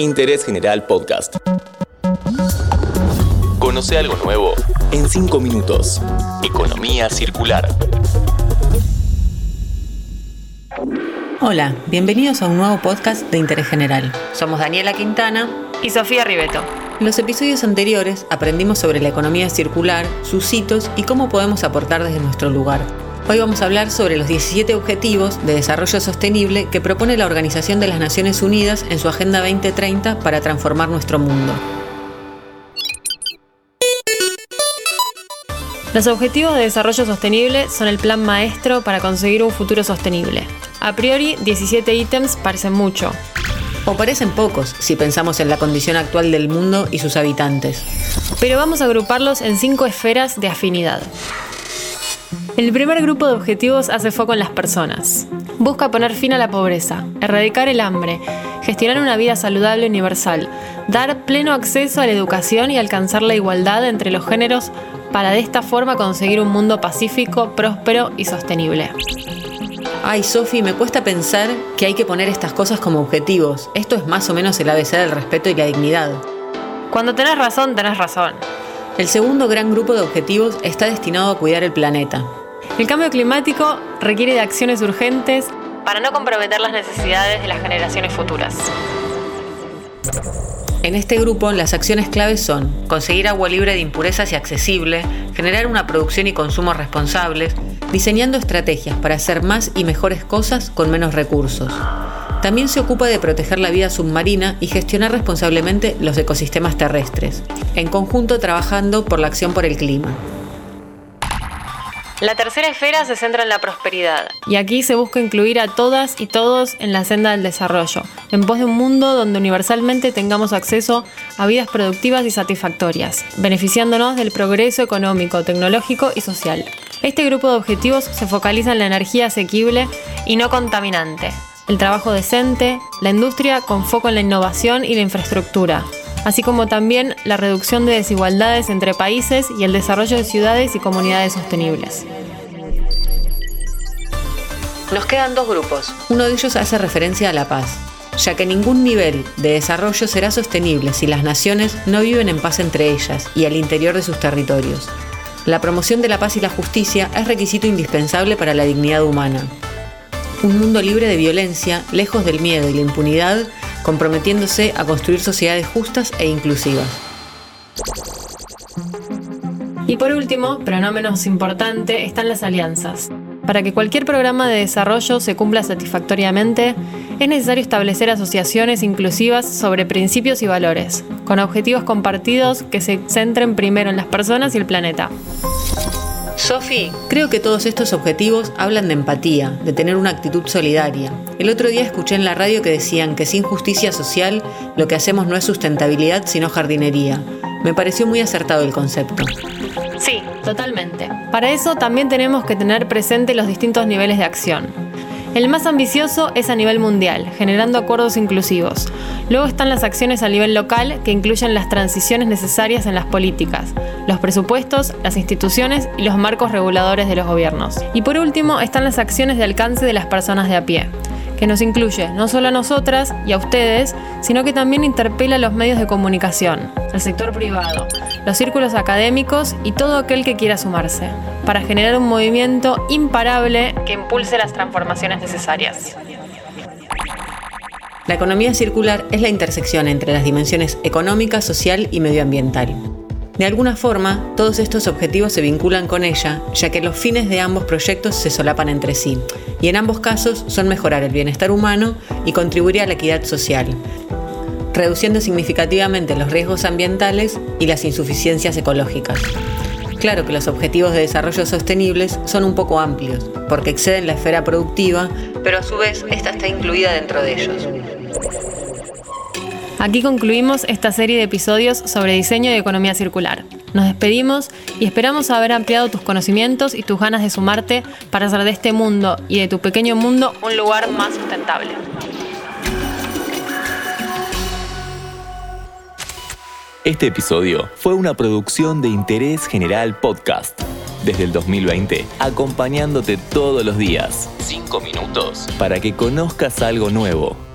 Interés General Podcast. Conoce algo nuevo en 5 minutos. Economía circular. Hola, bienvenidos a un nuevo podcast de Interés General. Somos Daniela Quintana y Sofía Ribeto. En los episodios anteriores aprendimos sobre la economía circular, sus hitos y cómo podemos aportar desde nuestro lugar. Hoy vamos a hablar sobre los 17 Objetivos de Desarrollo Sostenible que propone la Organización de las Naciones Unidas en su Agenda 2030 para transformar nuestro mundo. Los Objetivos de Desarrollo Sostenible son el plan maestro para conseguir un futuro sostenible. A priori, 17 ítems parecen mucho. O parecen pocos si pensamos en la condición actual del mundo y sus habitantes. Pero vamos a agruparlos en cinco esferas de afinidad. El primer grupo de objetivos hace foco en las personas. Busca poner fin a la pobreza, erradicar el hambre, gestionar una vida saludable universal, dar pleno acceso a la educación y alcanzar la igualdad entre los géneros para de esta forma conseguir un mundo pacífico, próspero y sostenible. Ay, Sofi, me cuesta pensar que hay que poner estas cosas como objetivos. Esto es más o menos el ABC del respeto y la dignidad. Cuando tenés razón, tenés razón. El segundo gran grupo de objetivos está destinado a cuidar el planeta. El cambio climático requiere de acciones urgentes para no comprometer las necesidades de las generaciones futuras. En este grupo, las acciones claves son conseguir agua libre de impurezas y accesible, generar una producción y consumo responsables, diseñando estrategias para hacer más y mejores cosas con menos recursos. También se ocupa de proteger la vida submarina y gestionar responsablemente los ecosistemas terrestres, en conjunto trabajando por la acción por el clima. La tercera esfera se centra en la prosperidad, y aquí se busca incluir a todas y todos en la senda del desarrollo, en pos de un mundo donde universalmente tengamos acceso a vidas productivas y satisfactorias, beneficiándonos del progreso económico, tecnológico y social. Este grupo de objetivos se focaliza en la energía asequible y no contaminante, el trabajo decente, la industria con foco en la innovación y la infraestructura, así como también la reducción de desigualdades entre países y el desarrollo de ciudades y comunidades sostenibles. Nos quedan dos grupos. Uno de ellos hace referencia a la paz, ya que ningún nivel de desarrollo será sostenible si las naciones no viven en paz entre ellas y al interior de sus territorios. La promoción de la paz y la justicia es requisito indispensable para la dignidad humana. Un mundo libre de violencia, lejos del miedo y la impunidad, comprometiéndose a construir sociedades justas e inclusivas. Y por último, pero no menos importante, están las alianzas. Para que cualquier programa de desarrollo se cumpla satisfactoriamente, es necesario establecer asociaciones inclusivas sobre principios y valores, con objetivos compartidos que se centren primero en las personas y el planeta. Sofi, creo que todos estos objetivos hablan de empatía, de tener una actitud solidaria. El otro día escuché en la radio que decían que sin justicia social lo que hacemos no es sustentabilidad sino jardinería. Me pareció muy acertado el concepto. Sí, totalmente. Para eso también tenemos que tener presente los distintos niveles de acción. El más ambicioso es a nivel mundial, generando acuerdos inclusivos. Luego están las acciones a nivel local, que incluyen las transiciones necesarias en las políticas, los presupuestos, las instituciones y los marcos reguladores de los gobiernos. Y por último están las acciones de alcance de las personas de a pie que nos incluye no solo a nosotras y a ustedes, sino que también interpela a los medios de comunicación, al sector privado, los círculos académicos y todo aquel que quiera sumarse, para generar un movimiento imparable que impulse las transformaciones necesarias. La economía circular es la intersección entre las dimensiones económica, social y medioambiental. De alguna forma, todos estos objetivos se vinculan con ella, ya que los fines de ambos proyectos se solapan entre sí, y en ambos casos son mejorar el bienestar humano y contribuir a la equidad social, reduciendo significativamente los riesgos ambientales y las insuficiencias ecológicas. Claro que los objetivos de desarrollo sostenibles son un poco amplios, porque exceden la esfera productiva, pero a su vez esta está incluida dentro de ellos. Aquí concluimos esta serie de episodios sobre diseño y economía circular. Nos despedimos y esperamos haber ampliado tus conocimientos y tus ganas de sumarte para hacer de este mundo y de tu pequeño mundo un lugar más sustentable. Este episodio fue una producción de Interés General Podcast. Desde el 2020, acompañándote todos los días. Cinco minutos para que conozcas algo nuevo